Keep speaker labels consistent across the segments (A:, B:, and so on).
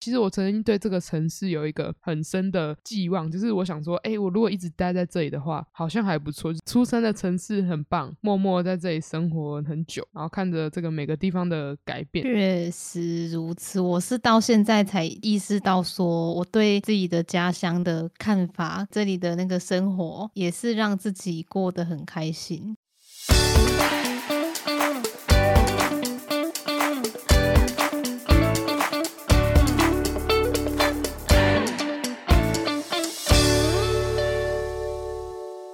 A: 其实我曾经对这个城市有一个很深的寄望，就是我想说，哎，我如果一直待在这里的话，好像还不错。出生的城市很棒，默默在这里生活很久，然后看着这个每个地方的改变。
B: 确实如此，我是到现在才意识到，说我对自己的家乡的看法，这里的那个生活也是让自己过得很开心。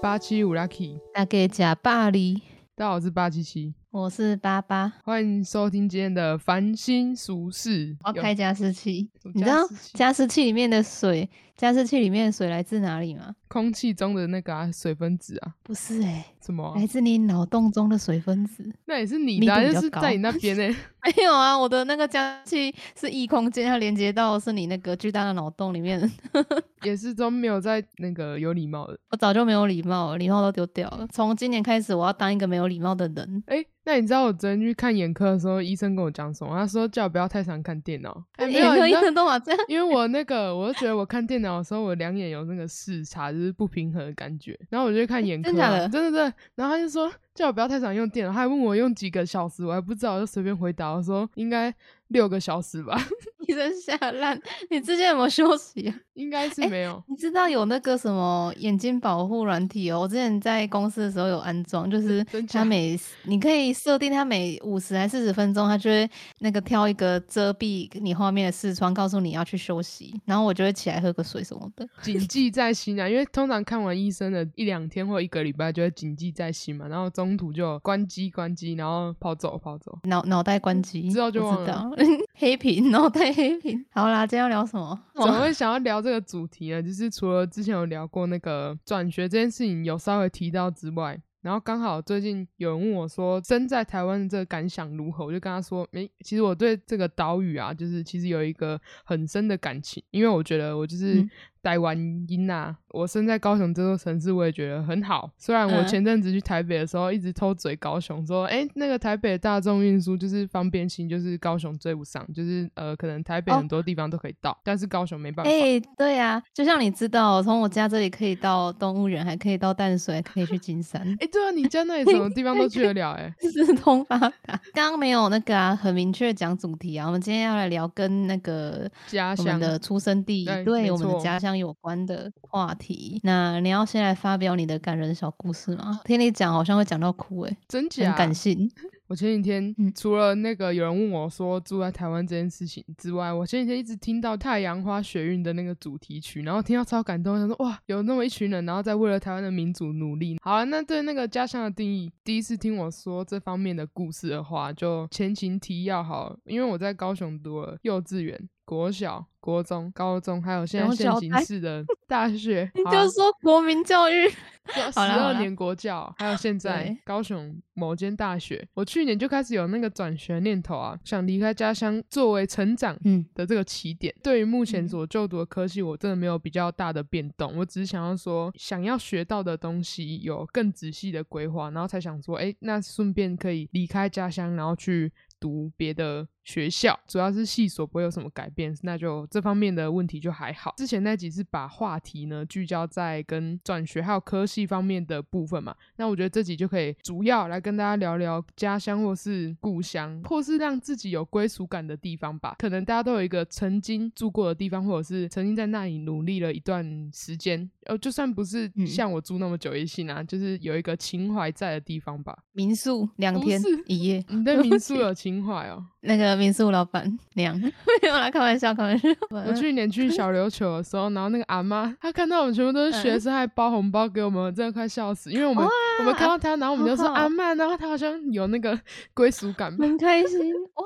A: 八七五 lucky，
B: 大家吃巴黎，
A: 大家好，我是八七七，
B: 我是八八，
A: 欢迎收听今天的繁星俗事。
B: 我要开加湿器，你知道加湿器里面的水，加湿器里面的水来自哪里吗？
A: 空气中的那个水分子啊？
B: 不是哎，
A: 什么？
B: 来自你脑洞中的水分子？
A: 那也是你的，就是在你那边呢？
B: 没有啊，我的那个加湿器是异空间，它连接到是你那个巨大的脑洞里面。
A: 也是都没有在那个有礼貌的，
B: 我早就没有礼貌了，礼貌都丢掉了。从今年开始，我要当一个没有礼貌的人。
A: 哎，那你知道我昨天去看眼科的时候，医生跟我讲什么？他说叫我不要太常看电脑。
B: 哎，眼科医生都嘛这样？
A: 因为我那个，我就觉得我看电脑的时候，我两眼有那个视差，就是不平衡的感觉。然后我就看眼科，真
B: 的，
A: 真的，真的。然后他就说叫我不要太常用电脑，他还问我用几个小时，我还不知道，我就随便回答，我说应该。六个小时吧，
B: 你真吓烂！你之前有没有休息？
A: 啊 应该是没有。
B: 你知道有那个什么眼睛保护软体哦？我之前在公司的时候有安装，就是它每你可以设定它每五十还四十分钟，它就会那个挑一个遮蔽你画面的视窗，告诉你要去休息，然后我就会起来喝个水什么的，
A: 谨记在心啊。因为通常看完医生的一两天或一个礼拜就会谨记在心嘛，然后中途就关机关机，然后跑走跑走，
B: 脑脑袋关机，
A: 之后就忘了。
B: 黑屏，脑袋黑屏。好啦，今天要聊什么？
A: 怎么会想要聊这个主题呢？就是除了之前有聊过那个转学这件事情有稍微提到之外，然后刚好最近有人问我说，身在台湾的这个感想如何？我就跟他说，诶，其实我对这个岛屿啊，就是其实有一个很深的感情，因为我觉得我就是台湾音呐。我生在高雄这座城市，我也觉得很好。虽然我前阵子去台北的时候，一直偷嘴高雄，说：“哎，那个台北大众运输就是方便性，就是高雄追不上，就是呃，可能台北很多地方都可以到，但是高雄没办法。”
B: 哎，对呀，就像你知道，从我家这里可以到动物园，还可以到淡水，可以去金山。
A: 哎，对啊，你家那里什么地方都去得了？哎，
B: 四通八达。刚刚没有那个啊，很明确讲主题啊。我们今天要来聊跟那个
A: 家乡
B: 的出生地，对我们的家乡有关的话题。那你要先来发表你的感人小故事吗？听你讲好像会讲到哭诶，
A: 真假？
B: 很感性。
A: 我前几天除了那个有人问我说住在台湾这件事情之外，我前几天一直听到太阳花学运的那个主题曲，然后听到超感动，想说哇，有那么一群人，然后在为了台湾的民主努力。好了，那对那个家乡的定义，第一次听我说这方面的故事的话，就前情提要好，因为我在高雄读了幼稚园。国小、国中、高中，还有现在现行式的 大学，
B: 你就说国民教育，
A: 十二年国教，还有现在高雄某间大学，我去年就开始有那个转学念头啊，想离开家乡作为成长的这个起点。对于目前所就读的科系，我真的没有比较大的变动，我只是想要说，想要学到的东西有更仔细的规划，然后才想说，哎，那顺便可以离开家乡，然后去读别的。学校主要是系所不会有什么改变，那就这方面的问题就还好。之前那几次把话题呢聚焦在跟转学还有科系方面的部分嘛，那我觉得这集就可以主要来跟大家聊聊家乡或是故乡，或是让自己有归属感的地方吧。可能大家都有一个曾经住过的地方，或者是曾经在那里努力了一段时间，呃，就算不是像我住那么久也行啊，就是有一个情怀在的地方吧。
B: 民宿两天一夜，
A: 你对民 宿有情怀哦。
B: 那个民宿老板娘 没有啦，开玩笑，开玩笑。
A: 我去年去小琉球的时候，然后那个阿妈，她看到我们全部都是学生，还包红包给我们，真的快笑死。因为我们我们看到她，然后我们就说阿妈，然后她好像有那个归属感，
B: 很开心哇。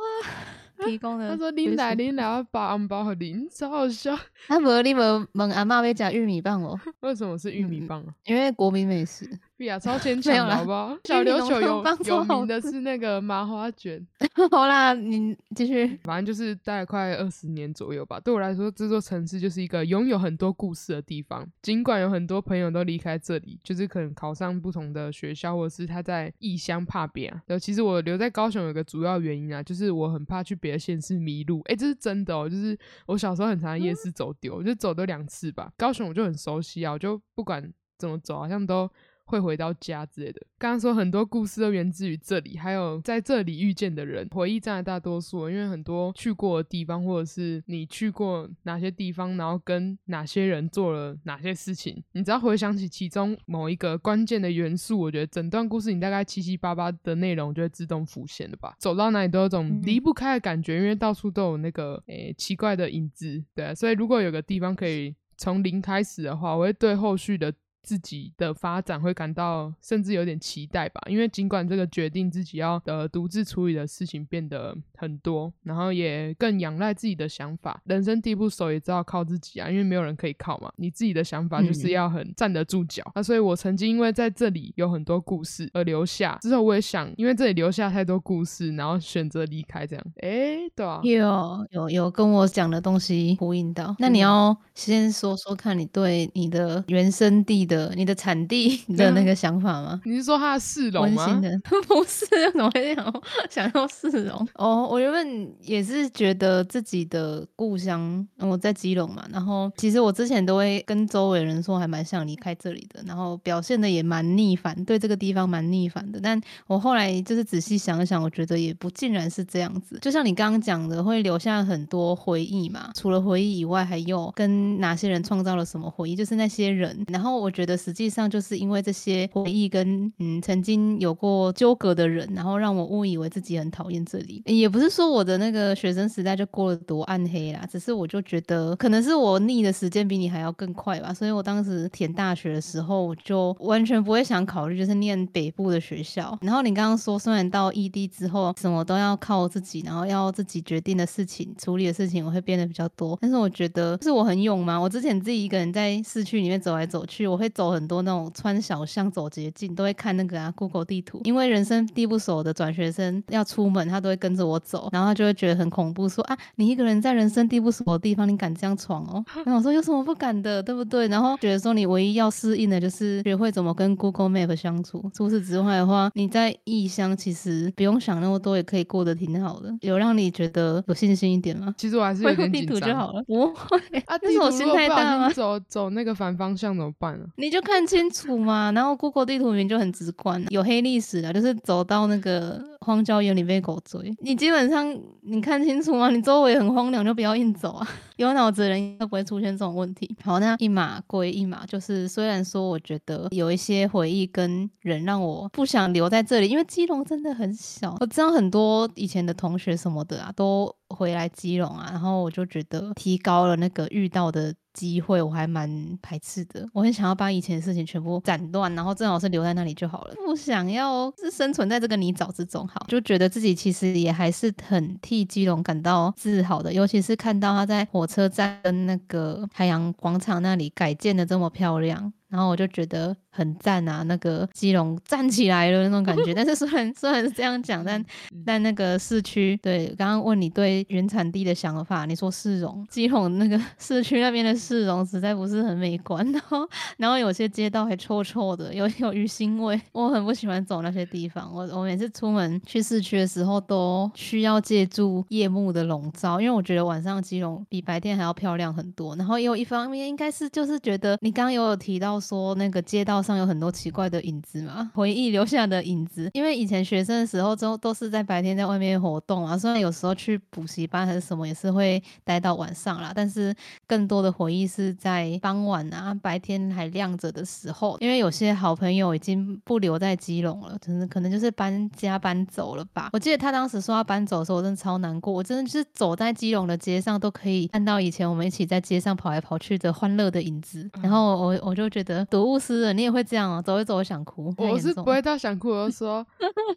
B: 提供的，
A: 他说拎来拎来，我包红包和拎，超好笑。
B: 他无你们问阿妈要加玉米棒哦？
A: 为什么是玉米棒啊？
B: 因为国民美食。
A: 呀，超牵 强，好不好？小琉球有有名的是那个麻花卷。
B: 好啦，你继续。
A: 反正就是待了快二十年左右吧。对我来说，这座城市就是一个拥有很多故事的地方。尽管有很多朋友都离开这里，就是可能考上不同的学校，或者是他在异乡怕别啊。然后其实我留在高雄有个主要原因啊，就是我很怕去别的县市迷路。哎，这是真的哦，就是我小时候很常在夜市走丢，我就走了两次吧。高雄我就很熟悉啊，我就不管怎么走，好像都。会回到家之类的。刚刚说很多故事都源自于这里，还有在这里遇见的人，回忆占了大多数。因为很多去过的地方，或者是你去过哪些地方，然后跟哪些人做了哪些事情，你只要回想起其中某一个关键的元素，我觉得整段故事你大概七七八八的内容就会自动浮现了吧。走到哪里都有种离不开的感觉，因为到处都有那个诶奇怪的影子。对，所以如果有个地方可以从零开始的话，我会对后续的。自己的发展会感到甚至有点期待吧，因为尽管这个决定自己要呃独自处理的事情变得很多，然后也更仰赖自己的想法。人生地不熟也知道靠自己啊，因为没有人可以靠嘛。你自己的想法就是要很站得住脚。那所以我曾经因为在这里有很多故事而留下，之后我也想因为这里留下太多故事，然后选择离开这样。哎，对啊，
B: 有有有跟我讲的东西呼应到。那你要先说说看你对你的原生地。的你的产地的那个想法吗？
A: 你是说它的市容吗？
B: 不是，怎么会想想要市容？哦，我原本也是觉得自己的故乡，我在基隆嘛。然后其实我之前都会跟周围人说，还蛮想离开这里的。然后表现的也蛮逆反，对这个地方蛮逆反的。但我后来就是仔细想想，我觉得也不尽然是这样子。就像你刚刚讲的，会留下很多回忆嘛。除了回忆以外，还有跟哪些人创造了什么回忆？就是那些人。然后我觉得。觉得实际上就是因为这些回忆跟嗯曾经有过纠葛的人，然后让我误以为自己很讨厌这里。也不是说我的那个学生时代就过得多暗黑啦，只是我就觉得可能是我腻的时间比你还要更快吧。所以我当时填大学的时候，我就完全不会想考虑就是念北部的学校。然后你刚刚说，虽然到异地之后什么都要靠自己，然后要自己决定的事情、处理的事情，我会变得比较多。但是我觉得是我很勇吗？我之前自己一个人在市区里面走来走去，我会。走很多那种穿小巷走捷径，都会看那个啊 Google 地图，因为人生地不熟的转学生要出门，他都会跟着我走，然后他就会觉得很恐怖，说啊，你一个人在人生地不熟的地方，你敢这样闯哦？然后我说有什么不敢的，对不对？然后觉得说你唯一要适应的就是学会怎么跟 Google Map 相处，除此之外的话，你在异乡其实不用想那么多，也可以过得挺好的。有让你觉得有信心一点吗？
A: 其实我还是有点紧张。
B: 地图就好了，不会
A: 啊，
B: 但是我心太大吗？
A: 走走那个反方向怎么办呢？
B: 你就看清楚嘛，然后 Google 地图名就很直观，有黑历史的，就是走到那个荒郊野岭被狗追，你基本上你看清楚吗？你周围很荒凉，就不要硬走啊。有脑子的人应该不会出现这种问题。好，那一码归一码，就是虽然说我觉得有一些回忆跟人让我不想留在这里，因为基隆真的很小。我知道很多以前的同学什么的啊，都回来基隆啊，然后我就觉得提高了那个遇到的。机会我还蛮排斥的，我很想要把以前的事情全部斩断，然后正好是留在那里就好了，不想要是生存在这个泥沼之中。好，就觉得自己其实也还是很替基隆感到自豪的，尤其是看到他在火车站跟那个海洋广场那里改建的这么漂亮。然后我就觉得很赞啊，那个基隆站起来了那种感觉。但是虽然 虽然是这样讲，但但那个市区，对，刚刚问你对原产地的想法，你说市容，基隆那个 市区那边的市容实在不是很美观，然后然后有些街道还臭臭的，有 有鱼腥味，我很不喜欢走那些地方。我我每次出门去市区的时候，都需要借助夜幕的笼罩，因为我觉得晚上基隆比白天还要漂亮很多。然后也有一方面应该是就是觉得你刚刚有有提到。说那个街道上有很多奇怪的影子嘛，回忆留下的影子。因为以前学生的时候都都是在白天在外面活动啊，虽然有时候去补习班还是什么，也是会待到晚上啦。但是更多的回忆是在傍晚啊，白天还亮着的时候。因为有些好朋友已经不留在基隆了，真的可能就是搬家搬走了吧。我记得他当时说要搬走的时候，我真的超难过。我真的就是走在基隆的街上，都可以看到以前我们一起在街上跑来跑去的欢乐的影子。然后我我就觉得。得物思人，你会这样哦，走一走我想哭。
A: 我是不会 到想哭，我就说，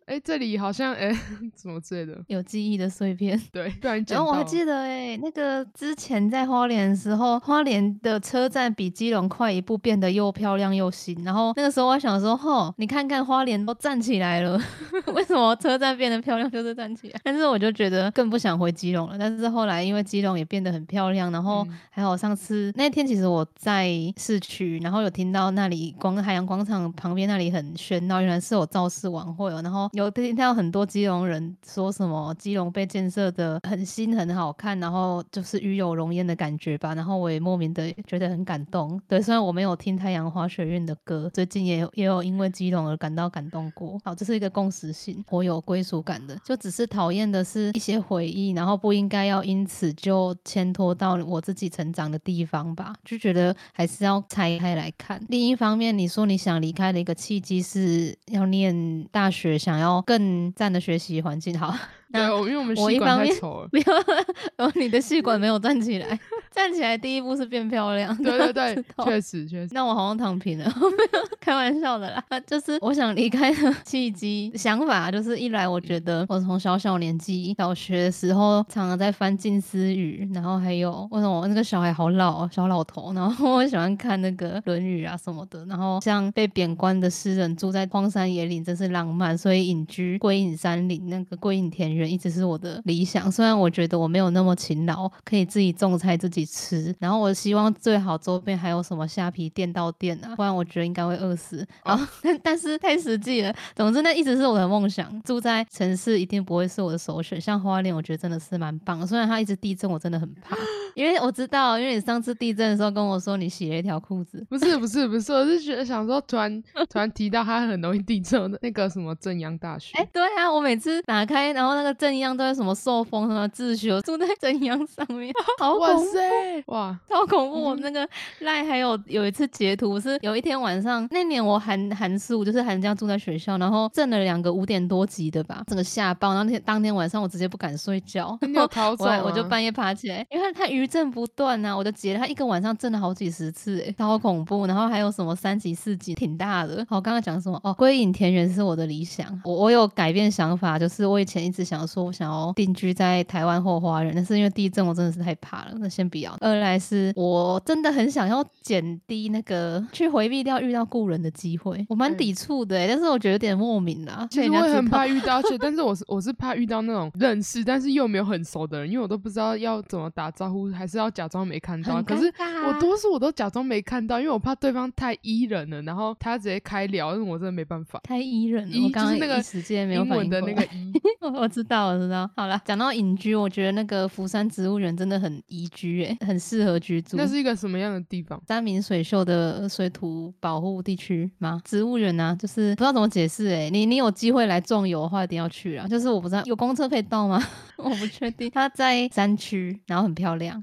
A: 哎，这里好像哎，什么之类的，
B: 有记忆的碎片。
A: 对，不然
B: 然后我还记得哎，那个之前在花莲的时候，花莲的车站比基隆快一步，变得又漂亮又新。然后那个时候我想说，吼，你看看花莲都站起来了，为什么车站变得漂亮就是站起来？但是我就觉得更不想回基隆了。但是后来因为基隆也变得很漂亮，然后还好上次那天其实我在市区，然后有听到那里光海洋广场旁边那里很喧闹，原来是有造势晚会哦。然后有听到很多基隆人说什么基隆被建设的很新很好看，然后就是与有荣焉的感觉吧。然后我也莫名的觉得很感动。对，虽然我没有听太阳花学院的歌，最近也也有因为基隆而感到感动过。好，这是一个共识性，我有归属感的。就只是讨厌的是一些回忆，然后不应该要因此就牵拖到我自己成长的地方吧。就觉得还是要拆开来看。另一方面，你说你想离开的一个契机是要念大学，想要更赞的学习环境，好。
A: 对，因为我们吸管太丑了。
B: 没有，哦，你的吸管没有站起来，站起来第一步是变漂亮。
A: 对对对，确实确实。
B: 那我好像躺平了，开玩笑的啦。就是我想离开的契机想法，就是一来我觉得我从小小年纪小学的时候常常在翻近思语，然后还有为什么我那个小孩好老小老头，然后 我喜欢看那个《论语》啊什么的，然后像被贬官的诗人住在荒山野岭真是浪漫，所以隐居归隐山林，那个归隐田园。一直是我的理想，虽然我觉得我没有那么勤劳，可以自己种菜自己吃。然后我希望最好周边还有什么虾皮店到店啊，不然我觉得应该会饿死。然后但但是太实际了。总之那一直是我的梦想，住在城市一定不会是我的首选。像花莲，我觉得真的是蛮棒。虽然它一直地震，我真的很怕，因为我知道，因为你上次地震的时候跟我说你洗了一条裤子。
A: 不是不是不是，我是觉得想说突然突然提到它很容易地震的那个什么正阳大学。
B: 哎，对啊，我每次打开，然后那个。正阳都在什么受风什么自修，住在正阳上面，好恐怖哇，超恐怖！我那个赖还有有一次截图是有一天晚上，那年我寒寒暑，就是寒假住在学校，然后震了两个五点多级的吧，整个吓爆。然后那天当天晚上我直接不敢睡觉，我我就半夜爬起来，因为它余震不断啊，我的姐她一个晚上震了好几十次，哎，超恐怖。然后还有什么三级四级，挺大的。好，刚刚讲什么？哦，归隐田园是我的理想，我我有改变想法，就是我以前一直想。说我想要定居在台湾后花园，但是因为地震，我真的是太怕了，那先不要。二来是我真的很想要减低那个去回避掉遇到故人的机会，我蛮抵触的，但是我觉得有点莫名啦。
A: 其实我也很怕遇到，但是我是我是怕遇到那种认识但是又没有很熟的人，因为我都不知道要怎么打招呼，还是要假装没看到。可是我多数我都假装没看到，因为我怕对方太依人了，然后他直接开聊，但是我真的没办法。
B: 太依人，了，我刚刚
A: 那个
B: 时间没有
A: 反应的那个 依，
B: 我知道。我知道，好了，讲到隐居，我觉得那个福山植物园真的很宜居，哎，很适合居住。
A: 那是一个什么样的地方？
B: 三明水秀的水土保护地区吗？植物园啊？就是不知道怎么解释，哎，你你有机会来壮游的话，一定要去啊！就是我不知道有公车可以到吗？我不确定。它在山区，然后很漂亮。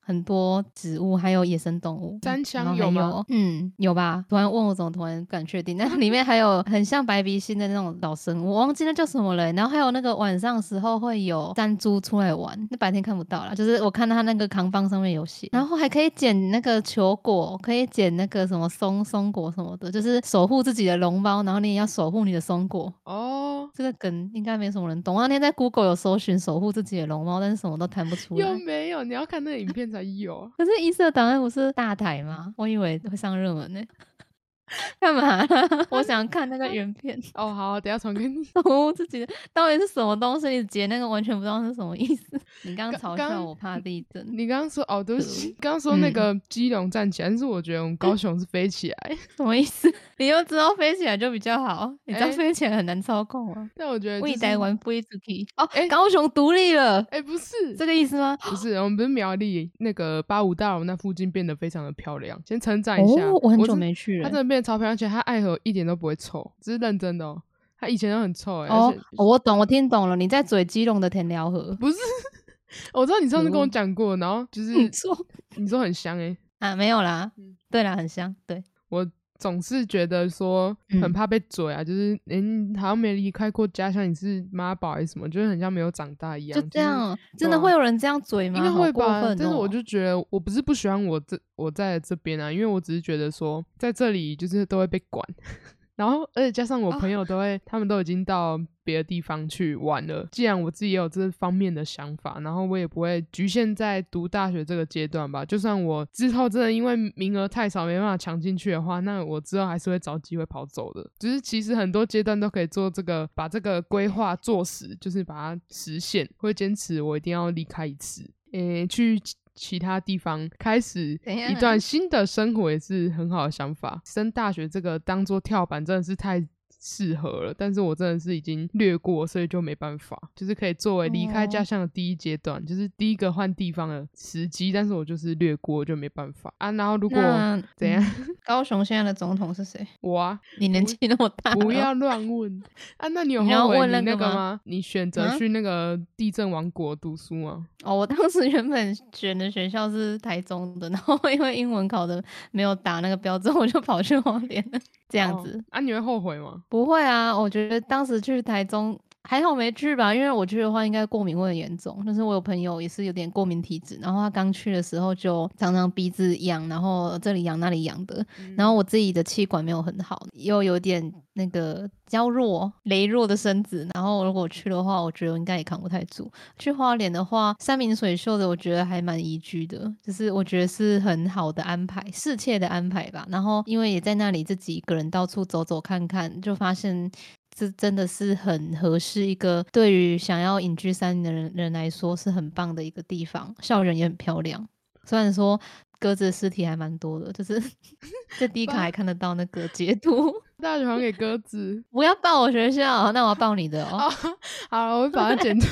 B: 很多植物，还有野生动物。
A: 三枪有吗？
B: 嗯，有吧。突然问我，怎么突然不敢确定？那里面还有很像白鼻星的那种老生物，我忘记那叫什么了。然后还有那个晚上时候会有山猪出来玩，那白天看不到啦。就是我看到它那个扛棒上面有写，然后还可以捡那个球果，可以捡那个什么松松果什么的，就是守护自己的龙猫，然后你也要守护你的松果。哦，这个梗应该没什么人懂。我那天在 Google 有搜寻守护自己的龙猫，但是什么都弹不出来。
A: 有没有？你要看那个影片才。有，
B: 可是一色档案不是大台吗？我以为会上热门呢。干嘛？我想看那个原片。
A: 哦，好，等下传给你。
B: 我自己的到底是什么东西？你截那个完全不知道是什么意思。你刚刚嘲笑我怕地震。
A: 你刚刚说哦，对不起，刚刚说那个基隆站起来，但是我觉得我们高雄是飞起来，
B: 什么意思？你又知道飞起来就比较好，你知道飞起来很难操控啊。
A: 但我觉得
B: 未台湾飞出去哦，哎，高雄独立了。
A: 哎，不是
B: 这个意思吗？
A: 不是，我们不是苗栗那个八五大楼那附近变得非常的漂亮。先称赞一下，
B: 我很久没去了，
A: 它真的变超漂亮，而且它爱河一点都不会臭，只是认真的哦。它以前都很臭哎。
B: 哦，我懂，我听懂了，你在嘴基隆的田寮河？
A: 不是，我知道你上次跟我讲过，然后就是你说很香哎。
B: 啊，没有啦。对啦，很香。对
A: 我。总是觉得说很怕被嘴啊，就是嗯，好像没离开过家乡，你是妈宝还是什么，就是很像没有长大一样。
B: 就这样，真的会有人这样嘴吗？
A: 应该会吧。
B: 但
A: 是我就觉得，我不是不喜欢我这我在这边啊，因为我只是觉得说在这里就是都会被管。然后，而且加上我朋友都会，他们都已经到别的地方去玩了。既然我自己也有这方面的想法，然后我也不会局限在读大学这个阶段吧。就算我之后真的因为名额太少没办法抢进去的话，那我之后还是会找机会跑走的。就是其实很多阶段都可以做这个，把这个规划做实，就是把它实现。会坚持我一定要离开一次，诶，去。其他地方开始一段新的生活也是很好的想法。升大学这个当做跳板真的是太。适合了，但是我真的是已经略过，所以就没办法，就是可以作为离开家乡的第一阶段，就是第一个换地方的时机，但是我就是略过，就没办法啊。然后如果怎样，
B: 高雄现在的总统是谁？
A: 我啊，
B: 你年纪那么大，
A: 不要乱问 啊。那你有后悔你那个吗？你选择去那个地震王国读书吗？
B: 哦，我当时原本选的学校是台中的，然后因为英文考的没有打那个标准，我就跑去花莲了。这样子
A: 啊？你会后悔吗？
B: 不会啊，我觉得当时去台中还好没去吧，因为我去的话应该过敏会很严重。但是我有朋友也是有点过敏体质，然后他刚去的时候就常常鼻子痒，然后这里痒那里痒的。然后我自己的气管没有很好，又有点那个娇弱、羸弱的身子。然后如果去的话，我觉得应该也扛不太住。去花莲的话，山明水秀的，我觉得还蛮宜居的，就是我觉得是很好的安排，适切的安排吧。然后因为也在那里自己一个人到处走走看看，就发现这真的是很合适一个对于想要隐居山林的人人来说是很棒的一个地方。校园也很漂亮，虽然说鸽子的尸体还蛮多的，就是 在第一卡还看得到那个截图。
A: 大家传给鸽子，
B: 不要报我学校，那我要报你的哦。
A: 好了，我会把它剪掉。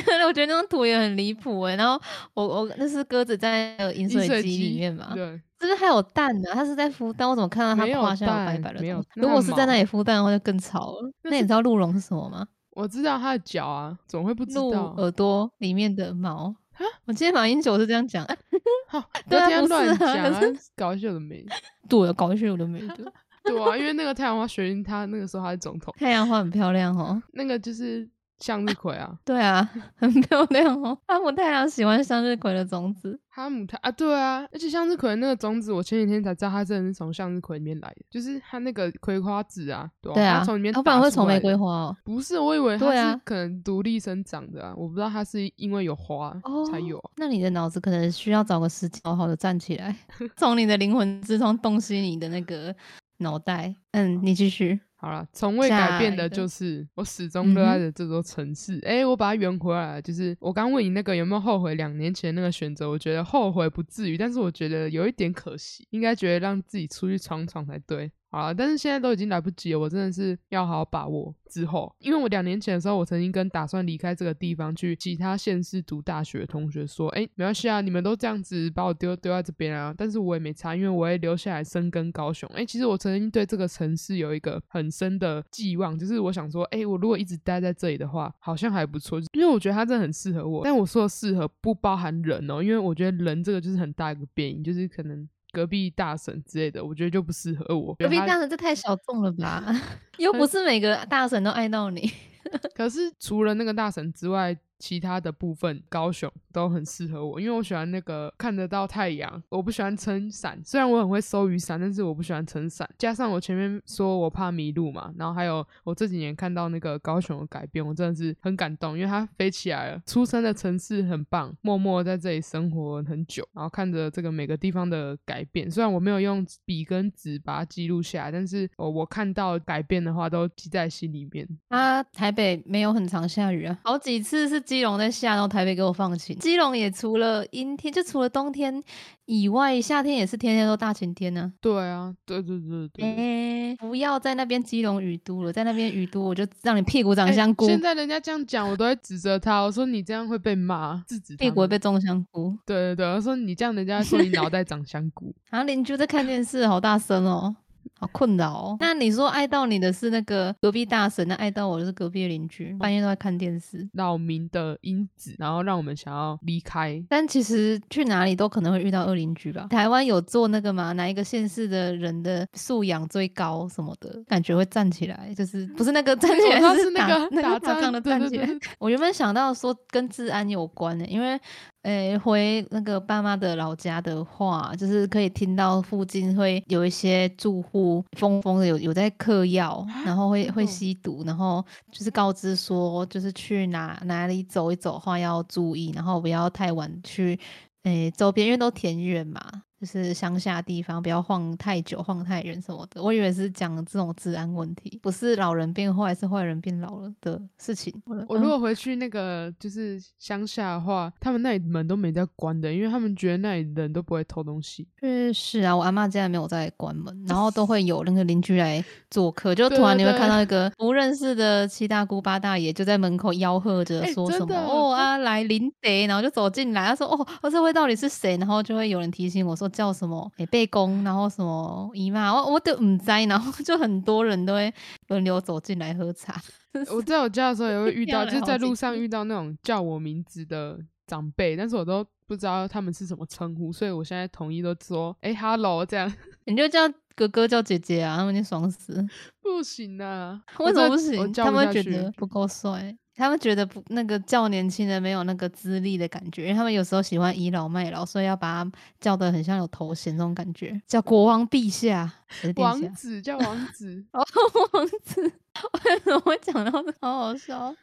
B: 我觉得那张图也很离谱哎。然后我我那是鸽子在饮水机里面嘛？
A: 对，
B: 是不是还有蛋呢？它是在孵蛋，我怎么看到它胯下有白白的？没有。如果是在那里孵蛋的话，就更吵了。那你知道鹿茸是什么吗？
A: 我知道它的脚啊，怎么会不知道？
B: 鹿耳朵里面的毛啊！我今天马英九是这样讲。
A: 好，对啊，不是讲搞笑的没？
B: 对，搞笑的没的。
A: 对啊，因为那个太阳花学运，他那个时候他是总统。
B: 太阳花很漂亮哦，
A: 那个就是向日葵啊。
B: 对啊，很漂亮哦。哈姆太郎喜欢向日葵的种子。
A: 哈姆太啊，对啊，而且向日葵那个种子，我前几天才知道，它真的是从向日葵里面来的，就是它那个葵花籽啊。对
B: 啊，
A: 从里面。
B: 它反而会从玫瑰花哦。
A: 不是，我以为它是可能独立生长的啊，我不知道它是因为有花才有。
B: 那你的脑子可能需要找个时间好好的站起来，从你的灵魂之中洞悉你的那个。脑袋，嗯，你继续
A: 好了。从未改变的就是我始终热爱的这座城市。哎，我把它圆回来了，就是我刚问你那个有没有后悔两年前那个选择？我觉得后悔不至于，但是我觉得有一点可惜，应该觉得让自己出去闯闯才对。好了，但是现在都已经来不及了，我真的是要好好把握之后。因为我两年前的时候，我曾经跟打算离开这个地方去其他县市读大学的同学说：“哎，没关系啊，你们都这样子把我丢丢在这边啊，但是我也没差，因为我会留下来深耕高雄。哎，其实我曾经对这个城市有一个很深的寄望，就是我想说，哎，我如果一直待在这里的话，好像还不错，因为我觉得它真的很适合我。但我说的适合不包含人哦，因为我觉得人这个就是很大一个变因，就是可能。隔壁大婶之类的，我觉得就不适合我。
B: 隔壁大婶这太小众了吧？又不是每个大婶都爱到你。
A: 可是除了那个大神之外。其他的部分，高雄都很适合我，因为我喜欢那个看得到太阳。我不喜欢撑伞，虽然我很会收雨伞，但是我不喜欢撑伞。加上我前面说我怕迷路嘛，然后还有我这几年看到那个高雄的改变，我真的是很感动，因为它飞起来了。出生的城市很棒，默默在这里生活很久，然后看着这个每个地方的改变。虽然我没有用笔跟纸把它记录下来，但是我我看到改变的话都记在心里面。
B: 啊，台北没有很常下雨啊，好几次是。基隆在下，然后台北给我放晴。基隆也除了阴天，就除了冬天以外，夏天也是天天都大晴天呢。
A: 对啊，对对对对。
B: 哎不要在那边基隆雨都了，在那边雨都，我就让你屁股长香菇。
A: 现在人家这样讲，我都会指责他，我说你这样会被骂，制止
B: 屁股会被种香菇。
A: 对对对，我说你这样，人家说你脑袋长香菇。
B: 然后邻居在看电视，好大声哦。好困扰哦。那你说爱到你的是那个隔壁大神，那爱到我的是隔壁的邻居，半夜都在看电视。
A: 扰民的因子，然后让我们想要离开。
B: 但其实去哪里都可能会遇到恶邻居吧？台湾有做那个吗？哪一个县市的人的素养最高什么的？感觉会站起来，就是不是那个站起来，
A: 是那个
B: 打仗的站起来。我原本想到说跟治安有关的，因为。诶，回那个爸妈的老家的话，就是可以听到附近会有一些住户疯疯的有有在嗑药，然后会会吸毒，然后就是告知说，就是去哪哪里走一走的话要注意，然后不要太晚去诶周边，因为都田园嘛。就是乡下地方，不要晃太久、晃太远什么的。我以为是讲这种治安问题，不是老人变坏，是坏人变老了的事情。
A: 我如果回去那个就是乡下的话，他们那里门都没在关的，因为他们觉得那里人都不会偷东西。
B: 嗯，是啊，我阿妈家没有在关门，然后都 会有那个邻居来做客，就突然你会看到一个不认识的七大姑八大爷就在门口吆喝着说什么哦啊来临得，然后就走进来，他说哦，我这位到底是谁？然后就会有人提醒我说。叫什么？哎，背公，然后什么姨妈，我我都唔知，然后就很多人都会轮流走进来喝茶。
A: 我在我家的时候也会遇到，就是在路上遇到那种叫我名字的长辈，但是我都不知道他们是什么称呼，所以我现在统一都说哎，hello 这样。
B: 你就叫哥哥叫姐姐啊，他们就爽死。
A: 不行啊，
B: 为什么不行？他们觉得不够帅。他们觉得不那个叫年轻人没有那个资历的感觉，因为他们有时候喜欢倚老卖老，所以要把他叫的很像有头衔这种感觉，叫国王陛下，
A: 王子叫王子，
B: 哦，王子，为什么会讲到这，好好笑。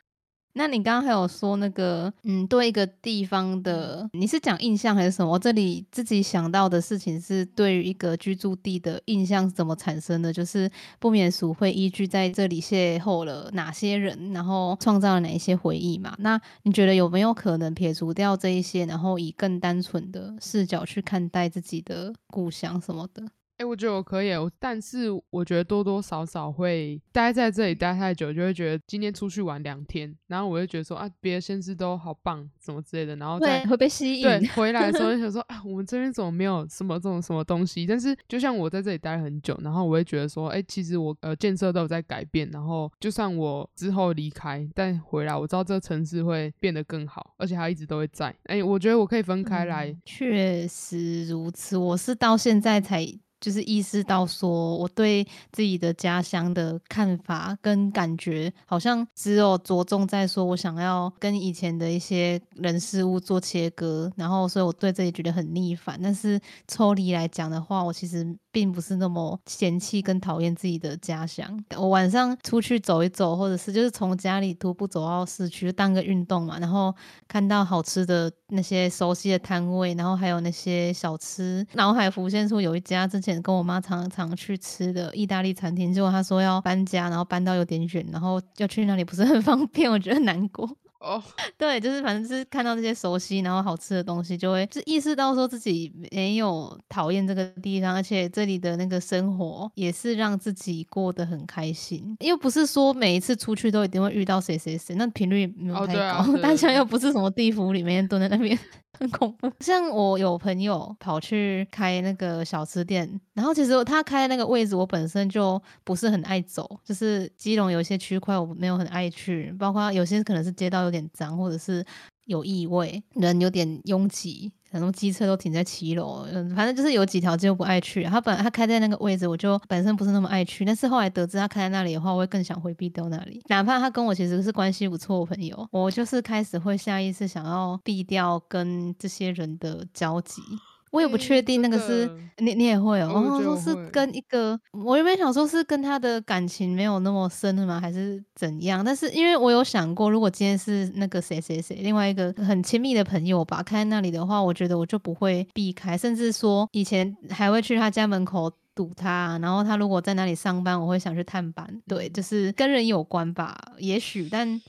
B: 那你刚刚还有说那个，嗯，对一个地方的，你是讲印象还是什么？我这里自己想到的事情是对于一个居住地的印象是怎么产生的，就是不免俗会依据在这里邂逅了哪些人，然后创造了哪一些回忆嘛？那你觉得有没有可能撇除掉这一些，然后以更单纯的视角去看待自己的故乡什么的？
A: 哎，我觉得我可以，但是我觉得多多少少会待在这里待太久，就会觉得今天出去玩两天，然后我就觉得说啊，别的县市都好棒，什么之类的，然后再
B: 会被吸引。
A: 对，回来的时候 就想说啊，我们这边怎么没有什么这种什么东西？但是就像我在这里待很久，然后我会觉得说，哎，其实我呃建设都有在改变，然后就算我之后离开，但回来我知道这个城市会变得更好，而且它一直都会在。哎，我觉得我可以分开来。
B: 确实如此，我是到现在才。就是意识到说，我对自己的家乡的看法跟感觉，好像只有着重在说我想要跟以前的一些人事物做切割，然后所以我对这里觉得很逆反。但是抽离来讲的话，我其实。并不是那么嫌弃跟讨厌自己的家乡。我晚上出去走一走，或者是就是从家里徒步走到市区，当个运动嘛。然后看到好吃的那些熟悉的摊位，然后还有那些小吃，脑海浮现出有一家之前跟我妈常常去吃的意大利餐厅，结果她说要搬家，然后搬到有点远，然后要去那里不是很方便，我觉得难过。哦，对，就是反正就是看到这些熟悉然后好吃的东西，就会就意识到说自己没有讨厌这个地方，而且这里的那个生活也是让自己过得很开心。又不是说每一次出去都一定会遇到谁谁谁，那频率没有太高。大家又不是什么地府里面蹲在那边。很恐怖，像我有朋友跑去开那个小吃店，然后其实他开那个位置，我本身就不是很爱走，就是基隆有一些区块我没有很爱去，包括有些可能是街道有点脏，或者是。有异味，人有点拥挤，很多机车都停在七楼，嗯，反正就是有几条街我不爱去。他本来他开在那个位置，我就本身不是那么爱去，但是后来得知他开在那里的话，我会更想回避掉那里。哪怕他跟我其实是关系不错的朋友，我就是开始会下意识想要避掉跟这些人的交集。我也不确定那个是你，你也会哦。然后说是跟一个，我原本想说是跟他的感情没有那么深的吗？还是怎样？但是因为我有想过，如果今天是那个谁谁谁，另外一个很亲密的朋友吧，开在那里的话，我觉得我就不会避开，甚至说以前还会去他家门口堵他。然后他如果在那里上班，我会想去探班。对，就是跟人有关吧，也许，但。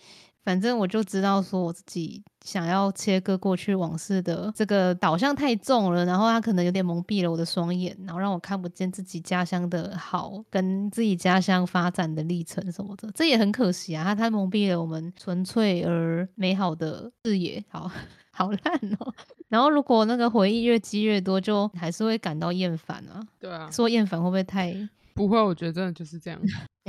B: 反正我就知道，说我自己想要切割过去往事的这个导向太重了，然后他可能有点蒙蔽了我的双眼，然后让我看不见自己家乡的好，跟自己家乡发展的历程什么的，这也很可惜啊。他他蒙蔽了我们纯粹而美好的视野，好 好烂哦。然后如果那个回忆越积越多，就还是会感到厌烦啊。
A: 对啊，
B: 说厌烦会不会太？
A: 不会，我觉得真的就是这样。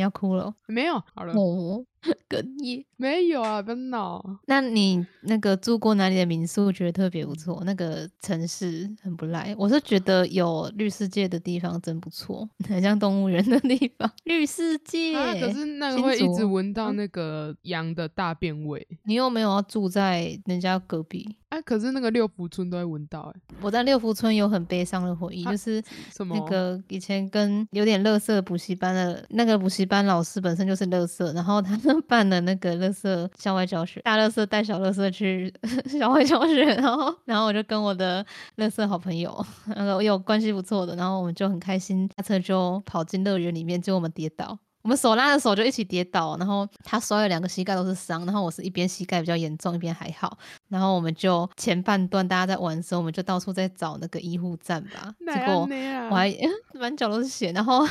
B: 你要哭了？
A: 没有，好了。
B: 哦，哽咽？
A: 没有啊，别闹。
B: 那你那个住过哪里的民宿？觉得特别不错？那个城市很不赖。我是觉得有绿世界的地方真不错，很像动物园的地方。绿世界，
A: 可是那个会一直闻到那个羊的大便味。
B: 你又没有要住在人家隔壁？
A: 哎，可是那个六福村都会闻到。哎，
B: 我在六福村有很悲伤的回忆，就是
A: 什么？
B: 那个以前跟有点乐色补习班的那个补习。班老师本身就是乐色，然后他们 办的那个乐色校外教学，大乐色带小乐色去 校外教学，然后然后我就跟我的乐色好朋友，那个有关系不错的，然后我们就很开心，下车就跑进乐园里面，结果我们跌倒。我们手拉着手就一起跌倒，然后他摔了两个膝盖都是伤，然后我是一边膝盖比较严重，一边还好。然后我们就前半段大家在玩的时候，我们就到处在找那个医护站吧。结果我还满脚都是血，然后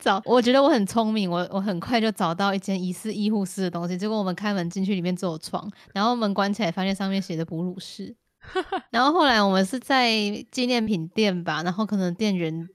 B: 找，我觉得我很聪明，我我很快就找到一间疑似医护室的东西。结果我们开门进去，里面只有床，然后门关起来，发现上面写的哺乳室。然后后来我们是在纪念品店吧，然后可能店员。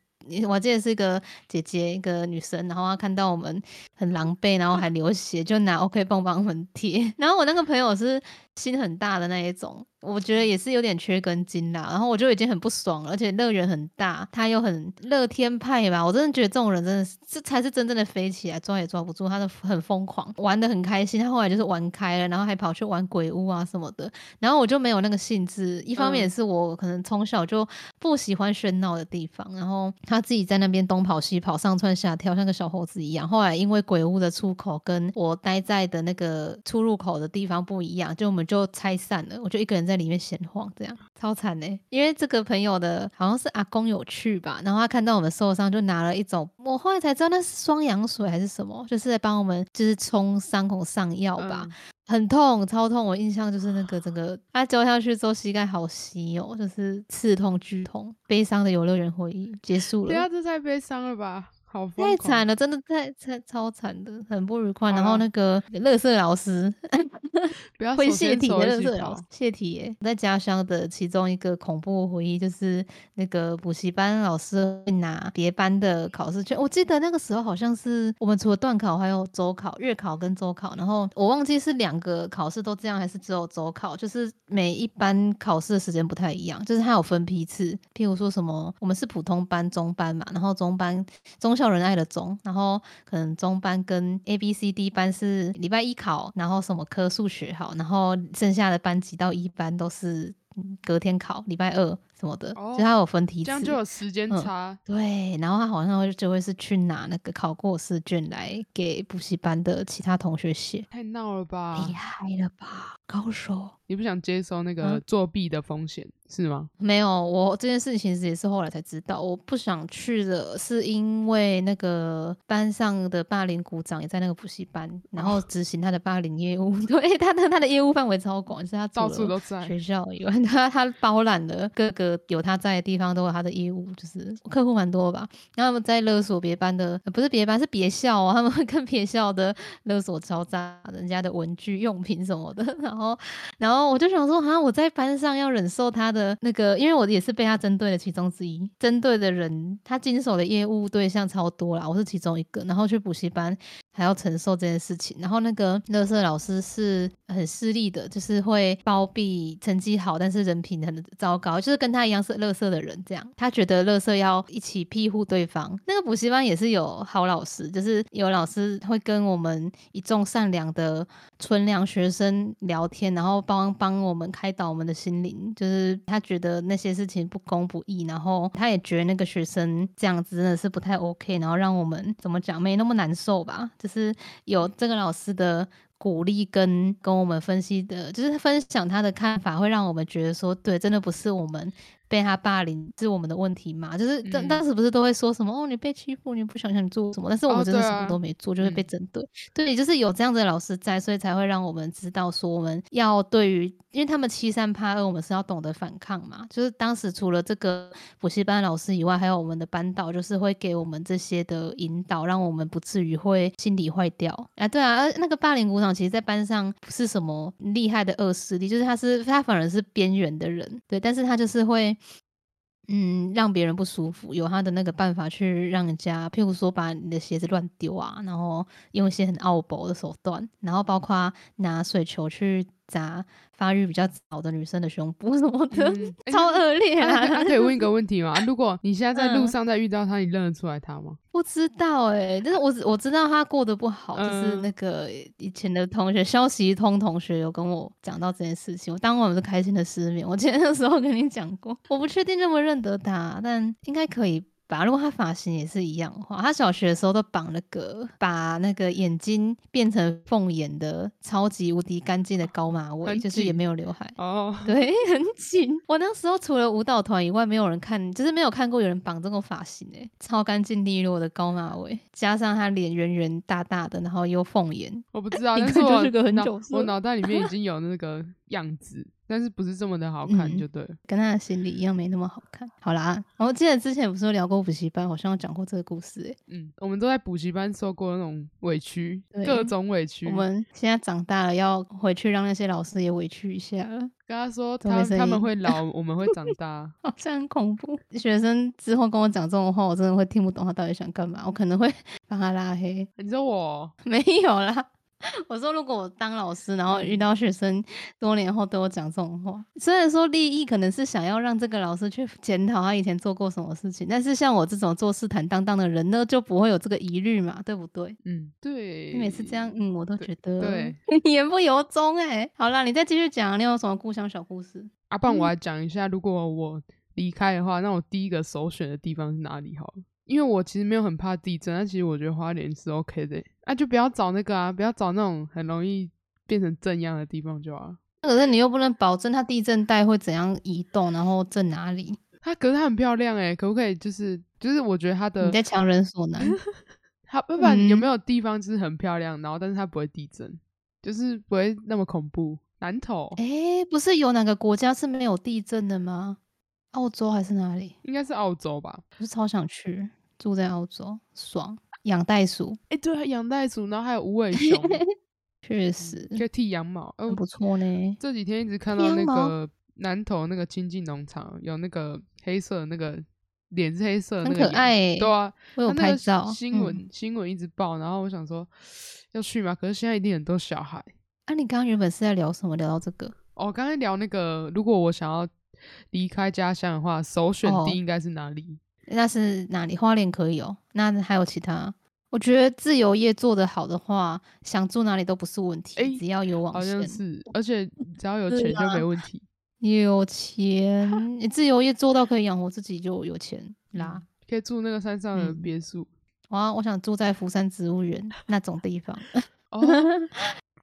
B: 我记得是一个姐姐，一个女生，然后她看到我们很狼狈，然后还流血，就拿 OK 棒帮我们贴。然后我那个朋友是心很大的那一种。我觉得也是有点缺根筋啦，然后我就已经很不爽了，而且乐园很大，他又很乐天派吧，我真的觉得这种人真的是，这才是真正的飞起来抓也抓不住，他的很疯狂，玩的很开心，他后来就是玩开了，然后还跑去玩鬼屋啊什么的，然后我就没有那个兴致，一方面也是我可能从小就不喜欢喧闹的地方，然后他自己在那边东跑西跑，上蹿下跳，像个小猴子一样，后来因为鬼屋的出口跟我待在的那个出入口的地方不一样，就我们就拆散了，我就一个人在。里面闲晃，这样超惨呢。因为这个朋友的好像是阿公有去吧，然后他看到我们受伤，就拿了一种，我后来才知道那是双氧水还是什么，就是在帮我们就是冲伤口上药吧。很痛，超痛。我印象就是那个整个他浇下去之后，膝盖好稀哦，就是刺痛剧痛，悲伤的游乐园回忆结束了。对
A: 啊，这太悲伤了吧。
B: 太惨了，真的太太超惨的，很不愉快。然后那个乐色老师，
A: 不要
B: 会泄体的乐
A: 色
B: 老师泄体耶。在家乡的其中一个恐怖回忆，就是那个补习班老师会拿别班的考试卷。我记得那个时候好像是我们除了段考，还有周考、月考跟周考。然后我忘记是两个考试都这样，还是只有周考。就是每一班考试的时间不太一样，就是它有分批次。譬如说什么，我们是普通班、中班嘛，然后中班、中小。叫人爱的中，然后可能中班跟 A B C D 班是礼拜一考，然后什么科数学好，然后剩下的班级到一班都是隔天考，礼拜二什么的，就他有分题，
A: 这样就有时间差。
B: 对，然后他好像会就会是去拿那个考过试卷来给补习班的其他同学写，
A: 太闹了吧，
B: 厉害了吧，高手。
A: 你不想接受那个作弊的风险是吗？
B: 没有，我这件事情其实也是后来才知道。我不想去的是因为那个班上的霸凌股长也在那个补习班，然后执行他的霸凌业务。对，他的他的业务范围超广，是他
A: 到处都在
B: 学校以外，他他包揽了各个有他在的地方都有他的业务，就是客户蛮多吧。然后他们在勒索别班的，不是别班是别校哦，他们会跟别校的勒索敲诈人家的文具用品什么的，然 后然后。我就想说，好像我在班上要忍受他的那个，因为我也是被他针对的其中之一。针对的人，他经手的业务对象超多啦，我是其中一个。然后去补习班还要承受这件事情。然后那个乐色老师是很势利的，就是会包庇成绩好但是人品很糟糕，就是跟他一样是乐色的人这样。他觉得乐色要一起庇护对方。那个补习班也是有好老师，就是有老师会跟我们一众善良的纯良学生聊天，然后帮。帮我们开导我们的心灵，就是他觉得那些事情不公不义，然后他也觉得那个学生这样子真的是不太 OK，然后让我们怎么讲没那么难受吧。就是有这个老师的鼓励跟跟我们分析的，就是分享他的看法，会让我们觉得说，对，真的不是我们。被他霸凌是我们的问题嘛？就是当当时不是都会说什么哦，你被欺负，你不想想你做什么？但是我们真的什么都没做，就会被针对。对，就是有这样子的老师在，所以才会让我们知道说，我们要对于，因为他们欺善怕恶，我们是要懂得反抗嘛。就是当时除了这个补习班老师以外，还有我们的班导，就是会给我们这些的引导，让我们不至于会心理坏掉。啊，对啊，那个霸凌鼓掌，其实在班上不是什么厉害的恶势力，就是他是他反而是边缘的人，对，但是他就是会。嗯，让别人不舒服，有他的那个办法去让人家，譬如说把你的鞋子乱丢啊，然后用一些很傲薄的手段，然后包括拿水球去。砸发育比较早的女生的胸部什么的，超恶劣啊！
A: 他可以问一个 问题吗？如果你现在在路上再遇到他，你认得出来他吗？
B: 不知道哎，但是我我知道他过得不好，就是那个以前的同学肖习通同学有跟我讲到这件事情，我当晚是开心的失眠。我前的时候跟你讲过，我不确定认不认得他，但应该可以。如果他发型也是一样的话，他小学的时候都绑那个，把那个眼睛变成凤眼的超级无敌干净的高马尾，就是也没有刘海哦，对，很紧。我那时候除了舞蹈团以外，没有人看，就是没有看过有人绑这种发型诶，超干净利落的高马尾，加上他脸圆圆大大的，然后又凤眼，
A: 我不知道，
B: 但
A: 是
B: 就是个很久，
A: 我脑袋里面已经有那个样子。但是不是这么的好看就对，
B: 跟他的心里一样没那么好看。好啦，我记得之前不是聊过补习班，好像有讲过这个故事诶。
A: 嗯，我们都在补习班受过那种委屈，各种委屈。
B: 我们现在长大了，要回去让那些老师也委屈一下了。
A: 跟他说，他他们会老，我们会长大，
B: 好像很恐怖。学生之后跟我讲这种话，我真的会听不懂他到底想干嘛，我可能会 把他拉黑。
A: 你说我
B: 没有啦。我说，如果我当老师，然后遇到学生多年后对我讲这种话，虽然说利益可能是想要让这个老师去检讨他以前做过什么事情，但是像我这种做事坦荡荡的人呢，就不会有这个疑虑嘛，对不对？
A: 嗯，对。
B: 你每次这样，嗯，我都觉得
A: 对，
B: 言不由衷哎。好了，你再继续讲，你有什么故乡小故事？
A: 阿棒，我来讲一下，如果我离开的话，那我第一个首选的地方是哪里？好了。因为我其实没有很怕地震，但其实我觉得花莲是 OK 的，啊，就不要找那个啊，不要找那种很容易变成震央的地方就好。
B: 可是你又不能保证它地震带会怎样移动，然后震哪里？
A: 它可是它很漂亮诶，可不可以就是就是我觉得它的
B: 你在强人所难。
A: 它不 管有没有地方就是很漂亮，然后但是它不会地震，就是不会那么恐怖。南投
B: 诶，不是有哪个国家是没有地震的吗？澳洲还是哪里？
A: 应该是澳洲吧。
B: 我是超想去住在澳洲，爽养袋鼠。
A: 哎，对，养袋鼠，然后还有无尾熊，
B: 确实
A: 可以剃羊毛，
B: 很不错呢。
A: 这几天一直看到那个南投那个亲近农场有那个黑色那个脸是黑色，
B: 很可爱。
A: 对啊，
B: 我有拍照。
A: 新闻新闻一直报，然后我想说要去吗？可是现在一定很多小孩。
B: 啊，你刚刚原本是在聊什么？聊到这个？
A: 哦，刚才聊那个，如果我想要。离开家乡的话，首选地应该是哪里？
B: 那是哪里？花莲可以哦。那还有其他？我觉得自由业做得好的话，想住哪里都不是问题。只要有网线，
A: 好像是，而且只要有钱就没问题。
B: 有钱，你自由业做到可以养活自己就有钱啦。
A: 可以住那个山上的别墅。
B: 哇，我想住在福山植物园那种地方。
A: 哦。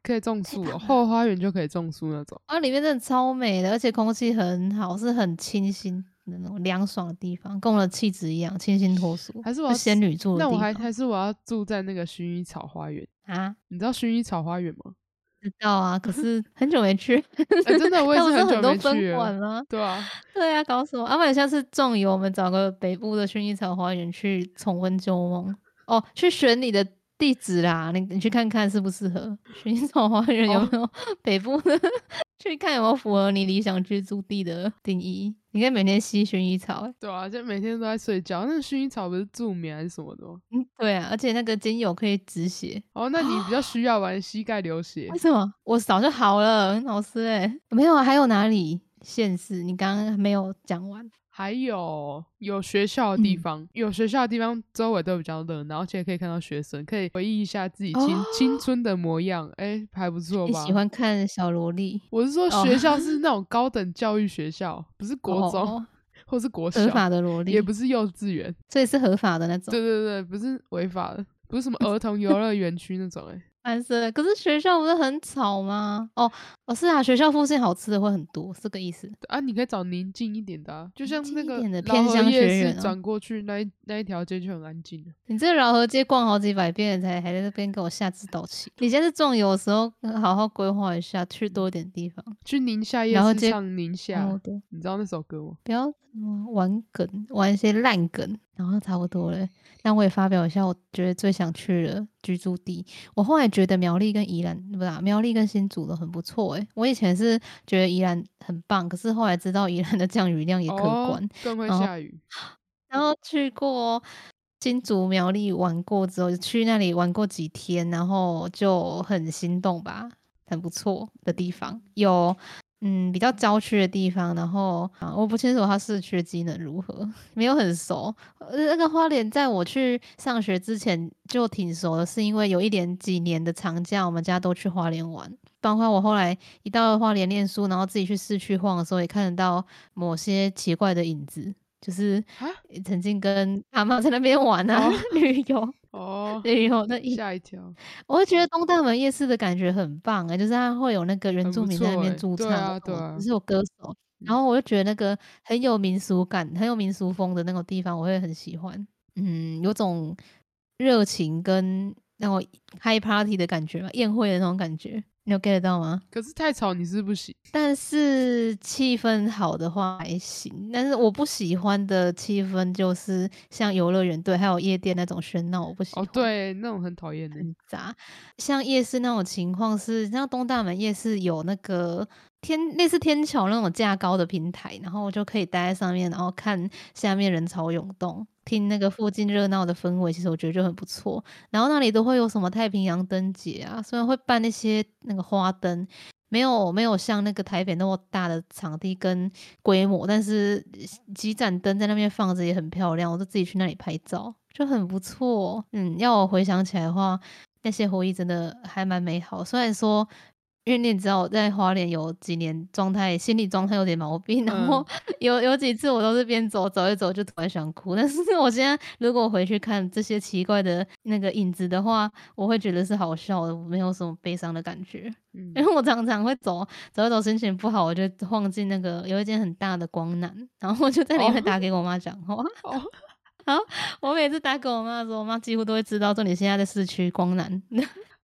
A: 可以种树哦，后花园就可以种树那种。
B: 啊，里面真的超美的，而且空气很好，是很清新的那种凉爽的地方，跟我的气质一样清新脱俗。
A: 还是我
B: 仙女住的
A: 那我还还是我要住在那个薰衣草花园啊？你知道薰衣草花园吗？
B: 知道啊，可是很久没去。
A: 真的，我 也是很久没
B: 去了。
A: 对啊，
B: 对啊，搞什么？阿满下次种油，我们找个北部的薰衣草花园去重温旧梦哦，去选你的。地址啦，你你去看看适不适合薰衣草花园有没有北部的，去看有没有符合你理想居住地的定义。你可以每天吸薰衣草，
A: 对啊，就每天都在睡觉。那薰衣草不是助眠还是什么的
B: 吗？嗯，对啊，而且那个精油可以止血。
A: 哦，那你比较 需要玩？膝盖流血？
B: 为什么？我早就好了，老师哎，没有啊？还有哪里现实？你刚刚没有讲完。
A: 还有有学校的地方，有学校的地方周围都比较热闹，而且可以看到学生，可以回忆一下自己青青春的模样，哎，还不错吧？
B: 喜欢看小萝莉。
A: 我是说学校是那种高等教育学校，不是国中 或是国小，
B: 合法的萝莉，
A: 也不是幼稚园，
B: 所以是合法的那种。
A: 对对对，不是违法的，不是什么 儿童游乐园区那种，哎。
B: 蓝色，可是学校不是很吵吗？哦，哦是啊，学校附近好吃的会很多，是个意思
A: 啊。你可以找宁静一点的，就像那个
B: 偏乡学院
A: 转过去那一那一条街就很安静了。
B: 你这老河街逛好几百遍才还在那边给我下指导棋。你现在种油的时候，好好规划一下，去多一点地方。
A: 去宁夏夜市唱宁夏，你知道那首歌吗？
B: 不要玩梗，玩一些烂梗。然后差不多了。那我也发表一下，我觉得最想去的居住地。我后来觉得苗栗跟宜兰不啦苗栗跟新竹都很不错诶。我以前是觉得宜兰很棒，可是后来知道宜兰的降雨量也可观，
A: 更会下雨。
B: 然后去过新竹苗栗玩过之后，去那里玩过几天，然后就很心动吧，很不错的地方有。嗯，比较郊区的地方，然后啊，我不清楚它市区的机能如何，没有很熟。那个花莲在我去上学之前就挺熟的，是因为有一连几年的长假，我们家都去花莲玩。包括我后来一到花莲念书，然后自己去市区晃的时候，也看得到某些奇怪的影子，就是曾经跟阿妈在那边玩啊，旅游。哦，对有那
A: 吓一跳，
B: 我会觉得东大门夜市的感觉很棒哎，就是它会有那个原住民在那边驻唱，就是有歌手，然后我就觉得那个很有民俗感、很有民俗风的那种地方，我会很喜欢。嗯，有种热情跟那种开 party 的感觉嘛，宴会的那种感觉。你有 get 到吗？
A: 可是太吵，你是不行。
B: 但是气氛好的话还行。但是我不喜欢的气氛就是像游乐园对，还有夜店那种喧闹，我不喜欢。
A: 哦，对，那种很讨厌的，
B: 很杂。像夜市那种情况是，像东大门夜市有那个。天类似天桥那种架高的平台，然后我就可以待在上面，然后看下面人潮涌动，听那个附近热闹的氛围，其实我觉得就很不错。然后那里都会有什么太平洋灯节啊，虽然会办那些那个花灯，没有没有像那个台北那么大的场地跟规模，但是几盏灯在那边放着也很漂亮，我都自己去那里拍照，就很不错。嗯，要我回想起来的话，那些回忆真的还蛮美好，虽然说。因为你知道我在花莲有几年状态，心理状态有点毛病，然后 有有几次我都是边走走一走就突然想哭。但是 我现在如果回去看这些奇怪的那个影子的话，我会觉得是好笑的，没有什么悲伤的感觉。嗯，因为我常常会走走一走，心情不好，我就晃进那个有一间很大的光南，然后我就在里面打给我妈讲话。哦，然后我每次打给我妈的时候，我妈几乎都会知道说你现在在市区光南。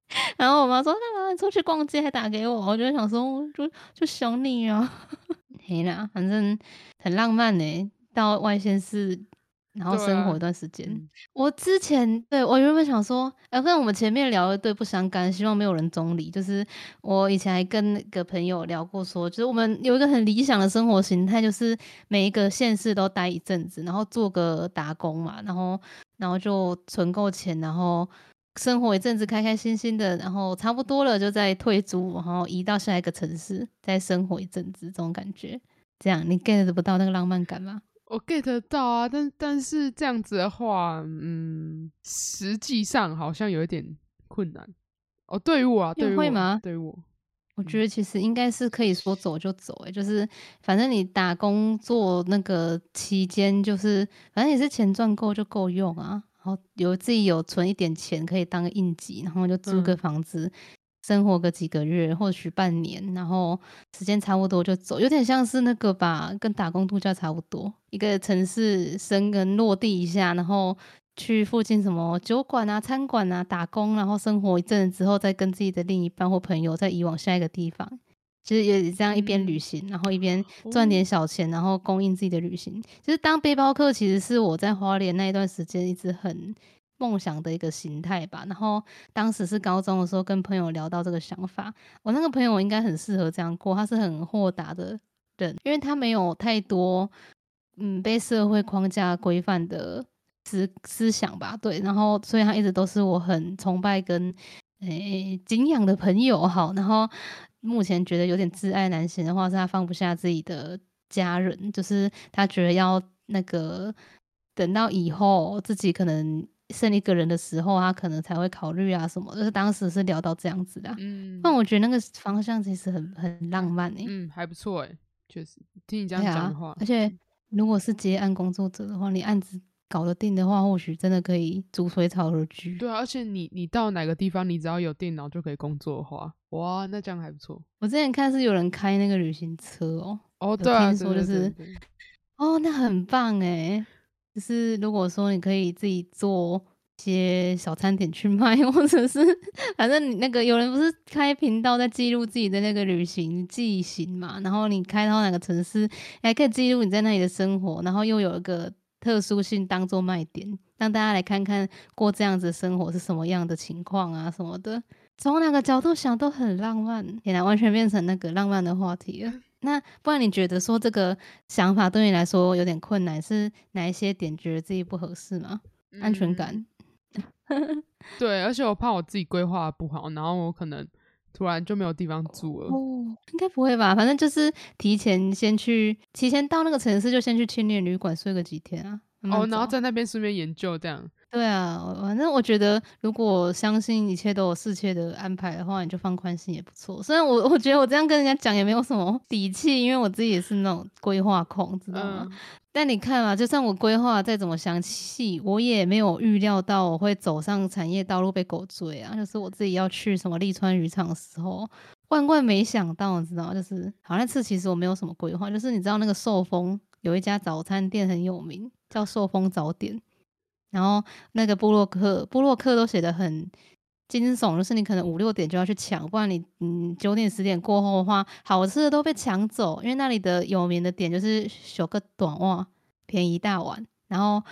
B: 然后我妈说：“干嘛出去逛街还打给我？”我就想说：“就就想你啊。”嘿啦，反正很浪漫呢。到外县市，然后生活一段时间。我之前对我原本想说，哎，跟我们前面聊的对不相干，希望没有人中离。就是我以前还跟那个朋友聊过，说就是我们有一个很理想的生活形态，就是每一个县市都待一阵子，然后做个打工嘛，然后然后就存够钱，然后。生活一阵子开开心心的，然后差不多了就再退租，然后移到下一个城市再生活一阵子，这种感觉，这样你 get 不到那个浪漫感吗？
A: 我 get 到啊，但但是这样子的话，嗯，实际上好像有一点困难哦。对于我啊，对
B: 会吗？
A: 对于我，
B: 我觉得其实应该是可以说走就走，哎，就是反正你打工做那个期间，就是反正也是钱赚够就够用啊。然后有自己有存一点钱，可以当个应急，然后就租个房子，生活个几个月，或许半年，然后时间差不多就走，有点像是那个吧，跟打工度假差不多。一个城市生根落地一下，然后去附近什么酒馆啊、餐馆啊打工，然后生活一阵子之后，再跟自己的另一半或朋友再移往下一个地方。其实也这样一边旅行，然后一边赚点小钱，然后供应自己的旅行。就是当背包客其实是我在花莲那一段时间一直很梦想的一个形态吧。然后当时是高中的时候跟朋友聊到这个想法，我那个朋友应该很适合这样过，他是很豁达的人，因为他没有太多嗯被社会框架规范的思思想吧。对，然后所以他一直都是我很崇拜跟诶敬仰的朋友。好，然后。目前觉得有点自爱难行的话，是他放不下自己的家人，就是他觉得要那个等到以后自己可能剩一个人的时候，他可能才会考虑啊什么。就是当时是聊到这样子的，嗯，但我觉得那个方向其实很很浪漫诶，
A: 嗯，还不错诶，确实听你这样讲的话，
B: 而且如果是接案工作者的话，你案子。搞得定的话，或许真的可以逐水草而居。
A: 对啊，而且你你到哪个地方，你只要有电脑就可以工作的话，哇，那这样还不错。
B: 我之前看是有人开那个旅行车哦，
A: 哦，对
B: 说就是，哦，那很棒哎。就是如果说你可以自己做些小餐点去卖，或者是反正你那个有人不是开频道在记录自己的那个旅行记行嘛，然后你开到哪个城市，还可以记录你在那里的生活，然后又有一个。特殊性当做卖点，让大家来看看过这样子生活是什么样的情况啊什么的。从哪个角度想都很浪漫，天哪，完全变成那个浪漫的话题了。那不然你觉得说这个想法对你来说有点困难，是哪一些点觉得自己不合适吗？安全感。
A: 对，而且我怕我自己规划不好，然后我可能突然就没有地方住了。
B: 哦，应该不会吧？反正就是提前先去，提前到那个城市就先去青年旅馆睡个几天啊。
A: 哦，然后在那边顺便研究这样。
B: 对啊，反正我觉得，如果相信一切都有适切的安排的话，你就放宽心也不错。虽然我我觉得我这样跟人家讲也没有什么底气，因为我自己也是那种规划控，知道吗？但你看嘛，就算我规划再怎么详细，我也没有预料到我会走上产业道路被狗追啊！就是我自己要去什么利川渔场的时候，万万没想到，你知道，就是好那次其实我没有什么规划，就是你知道那个寿丰有一家早餐店很有名，叫寿丰早点。然后那个布洛克，布洛克都写的很惊悚，就是你可能五六点就要去抢，不然你嗯九点十点过后的话，好吃的都被抢走。因为那里的有名的点就是修个短袜，便宜大碗。然后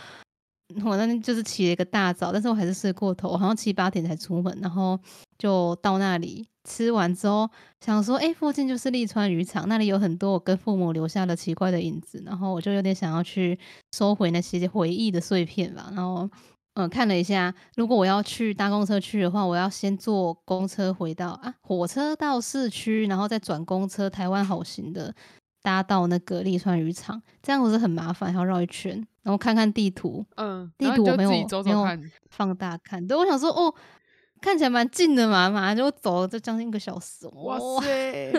B: 我那天就是起了一个大早，但是我还是睡过头，好像七八点才出门，然后就到那里。吃完之后，想说，哎，附近就是利川渔场，那里有很多我跟父母留下的奇怪的影子，然后我就有点想要去收回那些回忆的碎片吧。然后，嗯，看了一下，如果我要去搭公车去的话，我要先坐公车回到啊，火车到市区，然后再转公车台湾好行的搭到那个利川渔场，这样不是很麻烦，还要绕一圈，然后看看地图，
A: 嗯，
B: 地图我没有
A: 没
B: 有放大看，对，我想说，哦。看起来蛮近的嘛，马上就走了，就将近一个小时。
A: 哇塞，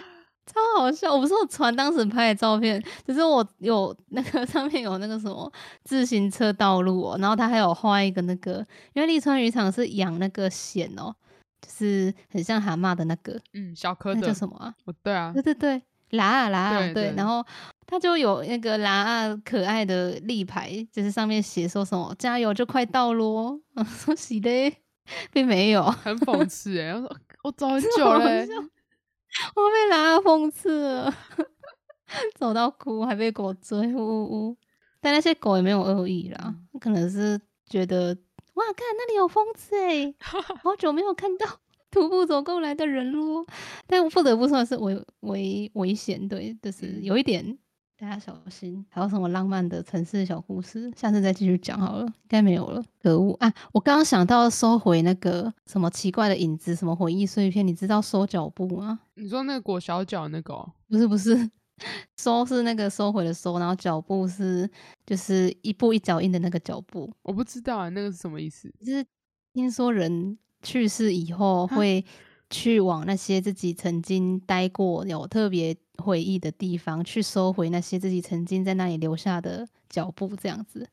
B: 超好笑！我不是我传当时拍的照片，只是我有那个上面有那个什么自行车道路哦，然后他还有画一个那个，因为利川渔场是养那个蚬哦，就是很像蛤蟆的那个，
A: 嗯，小蝌蚪
B: 叫什么啊？
A: 对啊，
B: 对对对，拉啊拉啊，对，然后他就有那个拉啊可爱的立牌，就是上面写说什么加油就快到咯，说喜的。并没有，
A: 很讽刺哎！我说我走很久了，我
B: 被拉讽刺了，走到哭还被狗追，呜呜呜！但那些狗也没有恶意啦，可能是觉得哇，看那里有疯子哎，好久没有看到徒步走过来的人喽。但不得不说是危危危险，对，就是有一点。大家小心，还有什么浪漫的城市小故事？下次再继续讲好了，应该没有了。可恶啊！我刚刚想到收回那个什么奇怪的影子，什么回忆碎片，你知道收脚步吗？
A: 你说那个裹小脚那个？
B: 不是不是，收是那个收回的收，然后脚步是就是一步一脚印的那个脚步。
A: 我不知道啊，那个是什么意思？
B: 就是听说人去世以后会。去往那些自己曾经待过有特别回忆的地方，去收回那些自己曾经在那里留下的脚步，这样子。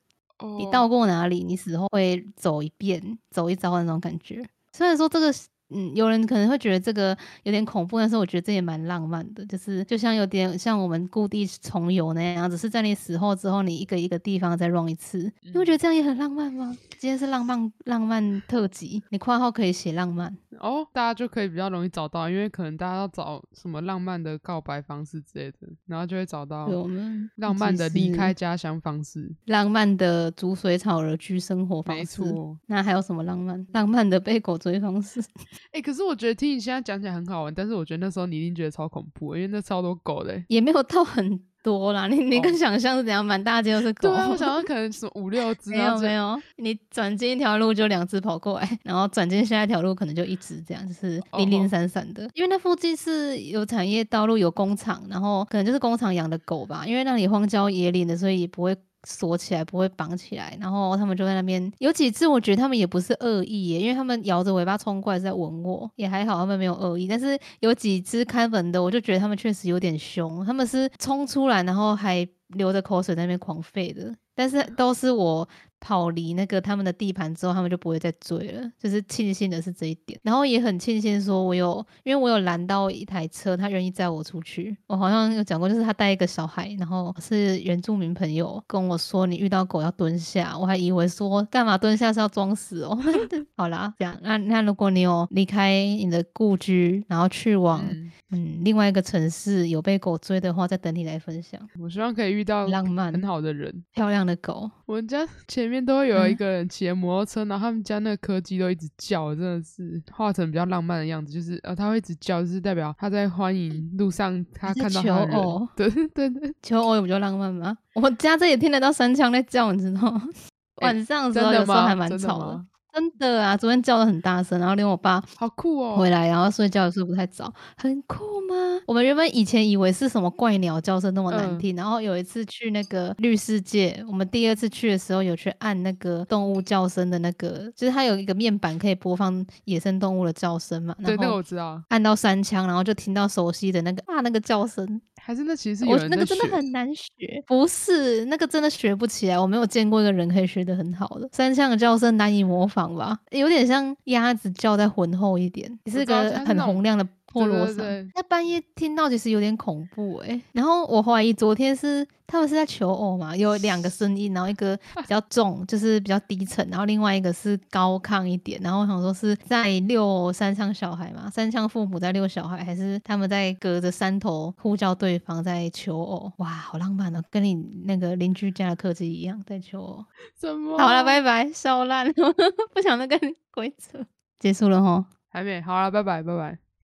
B: 你到过哪里，你死后会走一遍，走一遭的那种感觉。虽然说这个。嗯，有人可能会觉得这个有点恐怖，但是我觉得这也蛮浪漫的，就是就像有点像我们故地重游那样，只是在你死后之后，你一个一个地方再 run 一次。你会觉得这样也很浪漫吗？今天是浪漫浪漫特辑，你括号可以写浪漫
A: 哦，大家就可以比较容易找到，因为可能大家要找什么浪漫的告白方式之类的，然后就会找到
B: 我们
A: 浪漫的离开家乡方式，
B: 浪漫的逐水草而居生活方
A: 式。没错，
B: 那还有什么浪漫？浪漫的被狗追方式。
A: 哎，可是我觉得听你现在讲起来很好玩，但是我觉得那时候你一定觉得超恐怖，因为那超多狗的，
B: 也没有到很多啦。你你跟想象是怎样？满大街都是狗。
A: 对啊，我想到可能是五六只。
B: 没有没有，你转进一条路就两只跑过来，然后转进下一条路可能就一只这样，就是零零散散的。因为那附近是有产业道路、有工厂，然后可能就是工厂养的狗吧。因为那里荒郊野岭的，所以也不会。锁起来不会绑起来，然后他们就在那边有几只，我觉得他们也不是恶意耶，因为他们摇着尾巴冲过来在吻我，也还好，他们没有恶意。但是有几只看门的，我就觉得他们确实有点凶，他们是冲出来，然后还流着口水在那边狂吠的。但是都是我跑离那个他们的地盘之后，他们就不会再追了。就是庆幸的是这一点，然后也很庆幸说，我有因为我有拦到一台车，他愿意载我出去。我好像有讲过，就是他带一个小孩，然后是原住民朋友跟我说，你遇到狗要蹲下，我还以为说干嘛蹲下是要装死哦。好啦，这样那那如果你有离开你的故居，然后去往嗯另外一个城市，有被狗追的话，再等你来分享。
A: 我希望可以遇到
B: 浪漫
A: 很好的人，
B: 漂亮的狗。
A: 我们家前面都会有一个人骑摩托车，然后他们家那个柯基都一直叫，真的是画成比较浪漫的样子，就是呃，它会一直叫，就是代表他在欢迎路上他看到他的人。对对对，
B: 求偶有比较浪漫吗？我家这也听得到三枪在叫，你知道吗？晚上的时候有时候还蛮吵的。真的啊，昨天叫的很大声，然后连我爸
A: 好酷哦，
B: 回来然后睡觉的时候不太早，很酷吗？我们原本以前以为是什么怪鸟叫声那么难听，然后有一次去那个绿世界，我们第二次去的时候有去按那个动物叫声的那个，就是它有一个面板可以播放野生动物的叫声嘛。
A: 对，那个我知道。
B: 按到三枪，然后就听到熟悉的那个啊那个叫声。
A: 还是那其实我
B: 那个真的很难学，不是那个真的学不起来。我没有见过一个人可以学的很好的三枪的叫声难以模仿吧？有点像鸭子叫再浑厚一点，是个很洪亮的。破锣声，那半夜听到其实有点恐怖哎。然后我怀疑昨天是他们是在求偶嘛，有两个声音，然后一个 比较重，就是比较低沉，然后另外一个是高亢一点。然后我想说是在遛三枪小孩嘛，三枪父母在遛小孩，还是他们在隔着山头呼叫对方在求偶？哇，好浪漫哦，跟你那个邻居家的客机一样在求偶。
A: 什么？
B: 好了，拜拜，烧烂，不想再跟你鬼扯，结束了哈？
A: 还没，好了，拜拜，拜拜。